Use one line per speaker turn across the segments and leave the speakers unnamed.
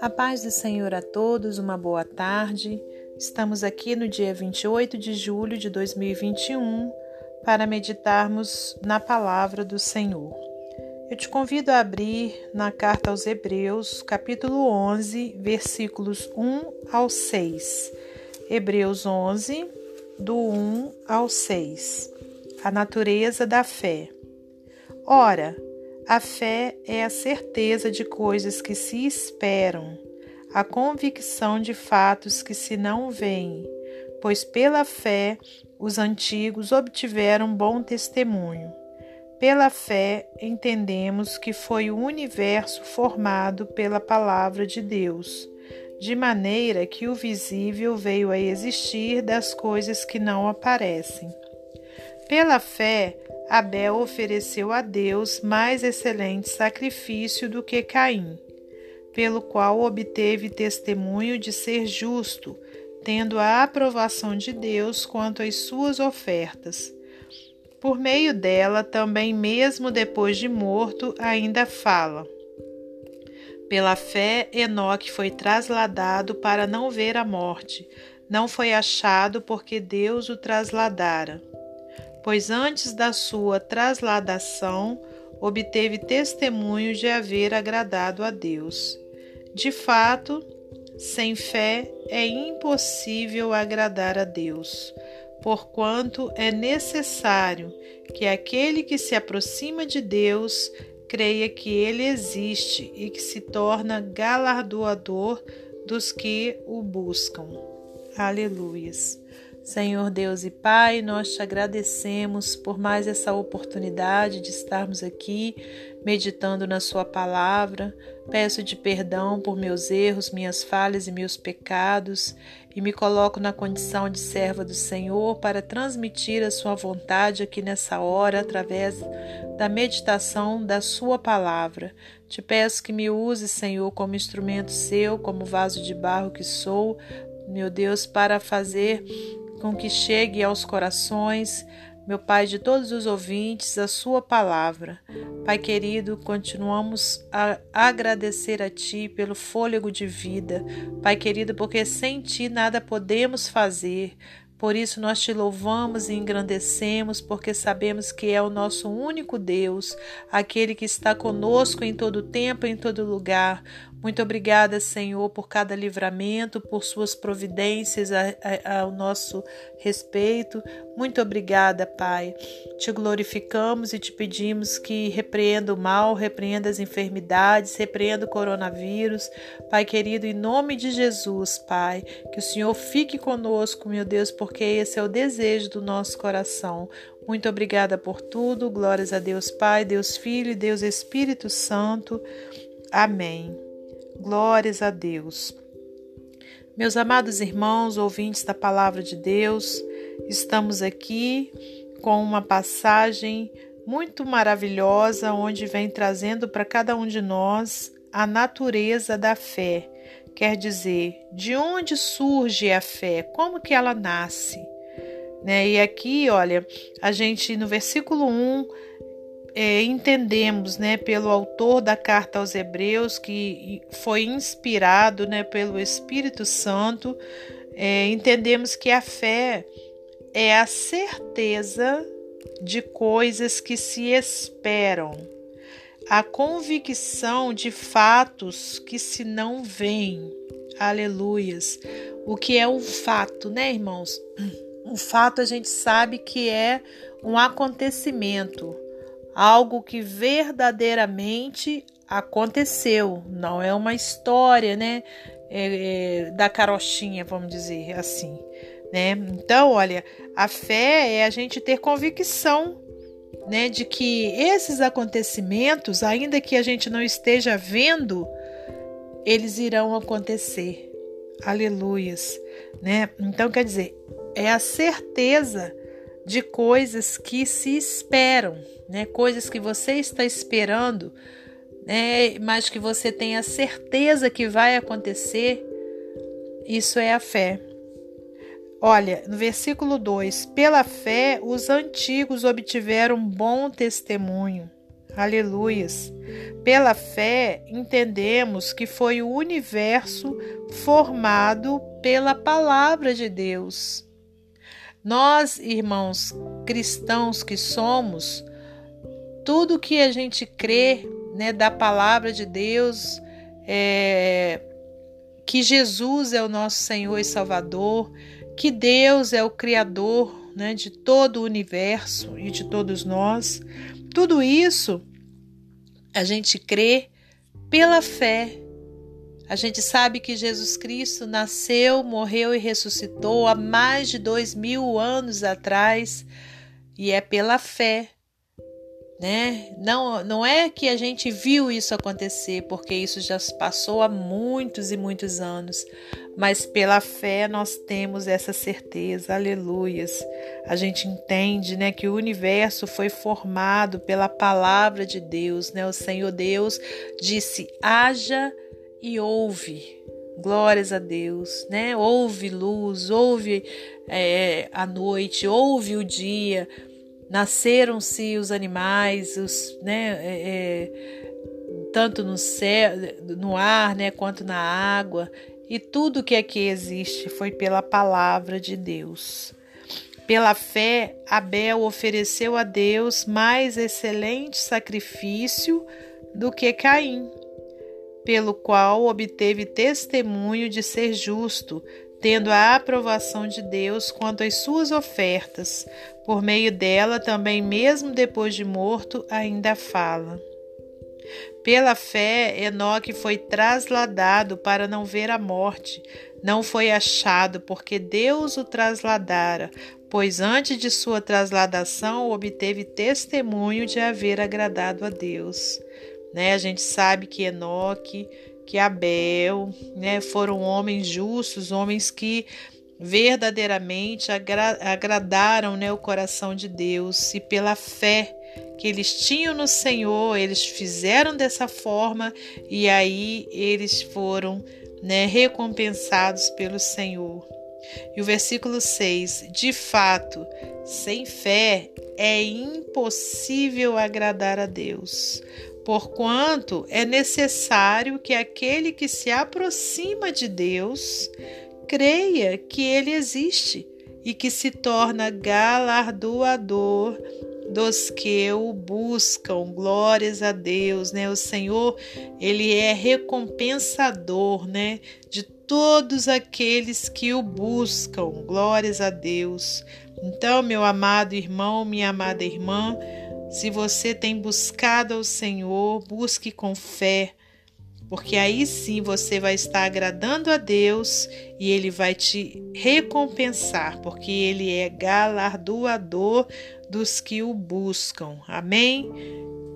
A paz do Senhor a todos, uma boa tarde. Estamos aqui no dia 28 de julho de 2021 para meditarmos na palavra do Senhor. Eu te convido a abrir na carta aos Hebreus, capítulo 11, versículos 1 ao 6. Hebreus 11, do 1 ao 6. A natureza da fé. Ora, a fé é a certeza de coisas que se esperam, a convicção de fatos que se não veem, pois pela fé os antigos obtiveram bom testemunho. Pela fé entendemos que foi o universo formado pela palavra de Deus, de maneira que o visível veio a existir das coisas que não aparecem. Pela fé, Abel ofereceu a Deus mais excelente sacrifício do que Caim, pelo qual obteve testemunho de ser justo, tendo a aprovação de Deus quanto às suas ofertas. Por meio dela, também, mesmo depois de morto, ainda fala. Pela fé, Enoque foi trasladado para não ver a morte. Não foi achado porque Deus o trasladara pois antes da sua trasladação obteve testemunho de haver agradado a Deus. De fato, sem fé é impossível agradar a Deus, porquanto é necessário que aquele que se aproxima de Deus creia que ele existe e que se torna galardoador dos que o buscam. Aleluias. Senhor Deus e Pai, nós te agradecemos por mais essa oportunidade de estarmos aqui meditando na Sua palavra. Peço de perdão por meus erros, minhas falhas e meus pecados e me coloco na condição de serva do Senhor para transmitir a Sua vontade aqui nessa hora através da meditação da Sua palavra. Te peço que me use, Senhor, como instrumento seu, como vaso de barro que sou, meu Deus, para fazer com que chegue aos corações, meu Pai, de todos os ouvintes, a Sua palavra. Pai querido, continuamos a agradecer a Ti pelo fôlego de vida. Pai querido, porque sem Ti nada podemos fazer. Por isso nós te louvamos e engrandecemos, porque sabemos que é o nosso único Deus, aquele que está conosco em todo tempo, em todo lugar. Muito obrigada, Senhor, por cada livramento, por suas providências ao nosso respeito. Muito obrigada, Pai. Te glorificamos e te pedimos que repreenda o mal, repreenda as enfermidades, repreenda o coronavírus. Pai querido, em nome de Jesus, Pai, que o Senhor fique conosco, meu Deus, porque esse é o desejo do nosso coração. Muito obrigada por tudo. Glórias a Deus Pai, Deus Filho e Deus Espírito Santo. Amém. Glórias a Deus. Meus amados irmãos, ouvintes da palavra de Deus, estamos aqui com uma passagem muito maravilhosa onde vem trazendo para cada um de nós a natureza da fé. Quer dizer, de onde surge a fé? Como que ela nasce? Né? E aqui, olha, a gente no versículo 1 é, entendemos, né, pelo autor da carta aos Hebreus, que foi inspirado, né, pelo Espírito Santo, é, entendemos que a fé é a certeza de coisas que se esperam, a convicção de fatos que se não veem. Aleluias. O que é um fato, né, irmãos? Um fato a gente sabe que é um acontecimento algo que verdadeiramente aconteceu, não é uma história, né? É, é, da carochinha, vamos dizer assim, né? Então, olha, a fé é a gente ter convicção, né, de que esses acontecimentos, ainda que a gente não esteja vendo, eles irão acontecer. Aleluias, né? Então, quer dizer, é a certeza de coisas que se esperam, né? Coisas que você está esperando, né? Mas que você tem a certeza que vai acontecer. Isso é a fé. Olha, no versículo 2: Pela fé os antigos obtiveram bom testemunho. Aleluias. Pela fé, entendemos que foi o universo formado pela palavra de Deus. Nós, irmãos cristãos que somos, tudo que a gente crê né, da palavra de Deus, é, que Jesus é o nosso Senhor e Salvador, que Deus é o Criador né, de todo o universo e de todos nós, tudo isso a gente crê pela fé. A gente sabe que Jesus Cristo nasceu, morreu e ressuscitou há mais de dois mil anos atrás, e é pela fé né? Não, não é que a gente viu isso acontecer, porque isso já passou há muitos e muitos anos, mas pela fé nós temos essa certeza, aleluias. A gente entende, né, que o universo foi formado pela palavra de Deus, né? O Senhor Deus disse: haja e ouve. Glórias a Deus, né? Ouve luz, ouve é, a noite, ouve o dia, nasceram-se os animais, os, né, é, é, tanto no céu, no ar, né, quanto na água, e tudo que aqui existe foi pela palavra de Deus. Pela fé, Abel ofereceu a Deus mais excelente sacrifício do que Caim, pelo qual obteve testemunho de ser justo, tendo a aprovação de Deus quanto às suas ofertas. Por meio dela, também, mesmo depois de morto, ainda fala. Pela fé, Enoque foi trasladado para não ver a morte. Não foi achado, porque Deus o trasladara, pois antes de sua trasladação obteve testemunho de haver agradado a Deus. Né? A gente sabe que Enoque que Abel, né, foram homens justos, homens que verdadeiramente agra agradaram né, o coração de Deus e pela fé que eles tinham no Senhor, eles fizeram dessa forma e aí eles foram né, recompensados pelo Senhor. E o versículo 6: De fato, sem fé é impossível agradar a Deus, porquanto é necessário que aquele que se aproxima de Deus creia que ele existe e que se torna galardoador dos que o buscam. Glórias a Deus, né? O Senhor, ele é recompensador, né, de todos aqueles que o buscam. Glórias a Deus. Então, meu amado irmão, minha amada irmã, se você tem buscado ao Senhor, busque com fé, porque aí sim você vai estar agradando a Deus e Ele vai te recompensar, porque Ele é galardoador dos que o buscam. Amém?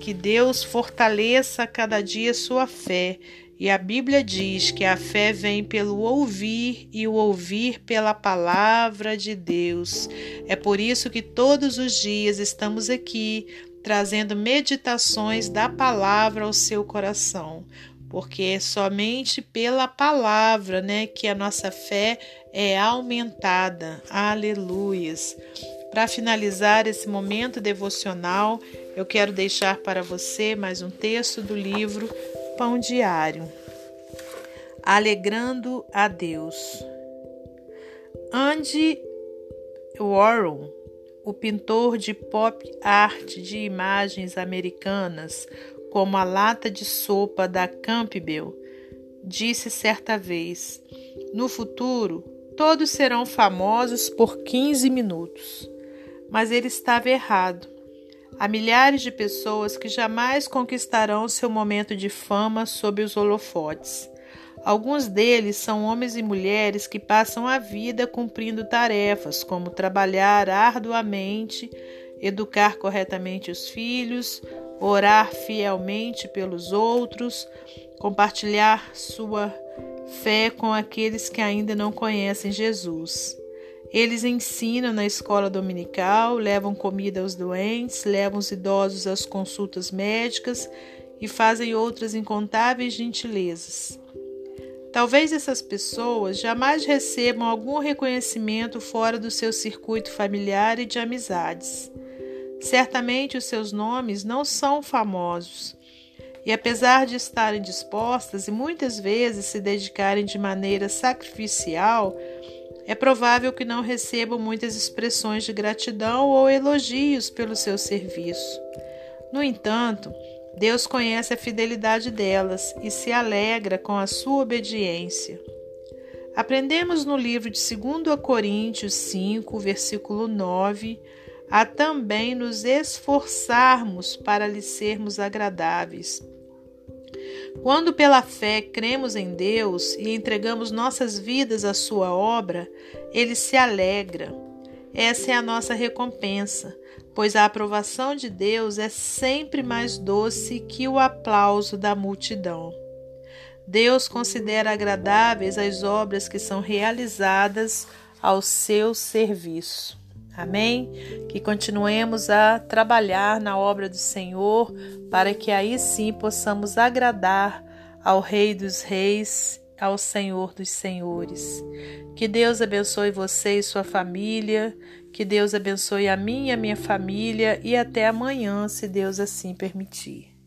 Que Deus fortaleça cada dia sua fé e a Bíblia diz que a fé vem pelo ouvir e o ouvir pela palavra de Deus. É por isso que todos os dias estamos aqui trazendo meditações da palavra ao seu coração, porque é somente pela palavra, né, que a nossa fé é aumentada. Aleluias. Para finalizar esse momento devocional, eu quero deixar para você mais um texto do livro pão diário. Alegrando a Deus. Andy Warhol, o pintor de pop art de imagens americanas, como a lata de sopa da Campbell, disse certa vez: No futuro, todos serão famosos por 15 minutos. Mas ele estava errado. Há milhares de pessoas que jamais conquistarão seu momento de fama sob os holofotes. Alguns deles são homens e mulheres que passam a vida cumprindo tarefas como trabalhar arduamente, educar corretamente os filhos, orar fielmente pelos outros, compartilhar sua fé com aqueles que ainda não conhecem Jesus. Eles ensinam na escola dominical, levam comida aos doentes, levam os idosos às consultas médicas e fazem outras incontáveis gentilezas. Talvez essas pessoas jamais recebam algum reconhecimento fora do seu circuito familiar e de amizades. Certamente os seus nomes não são famosos. E apesar de estarem dispostas e muitas vezes se dedicarem de maneira sacrificial, é provável que não recebam muitas expressões de gratidão ou elogios pelo seu serviço. No entanto, Deus conhece a fidelidade delas e se alegra com a sua obediência. Aprendemos no livro de 2 Coríntios 5, versículo 9, a também nos esforçarmos para lhe sermos agradáveis. Quando pela fé cremos em Deus e entregamos nossas vidas à Sua obra, Ele se alegra. Essa é a nossa recompensa, pois a aprovação de Deus é sempre mais doce que o aplauso da multidão. Deus considera agradáveis as obras que são realizadas ao seu serviço. Amém? Que continuemos a trabalhar na obra do Senhor para que aí sim possamos agradar ao Rei dos Reis, ao Senhor dos Senhores. Que Deus abençoe você e sua família, que Deus abençoe a mim e a minha família e até amanhã, se Deus assim permitir.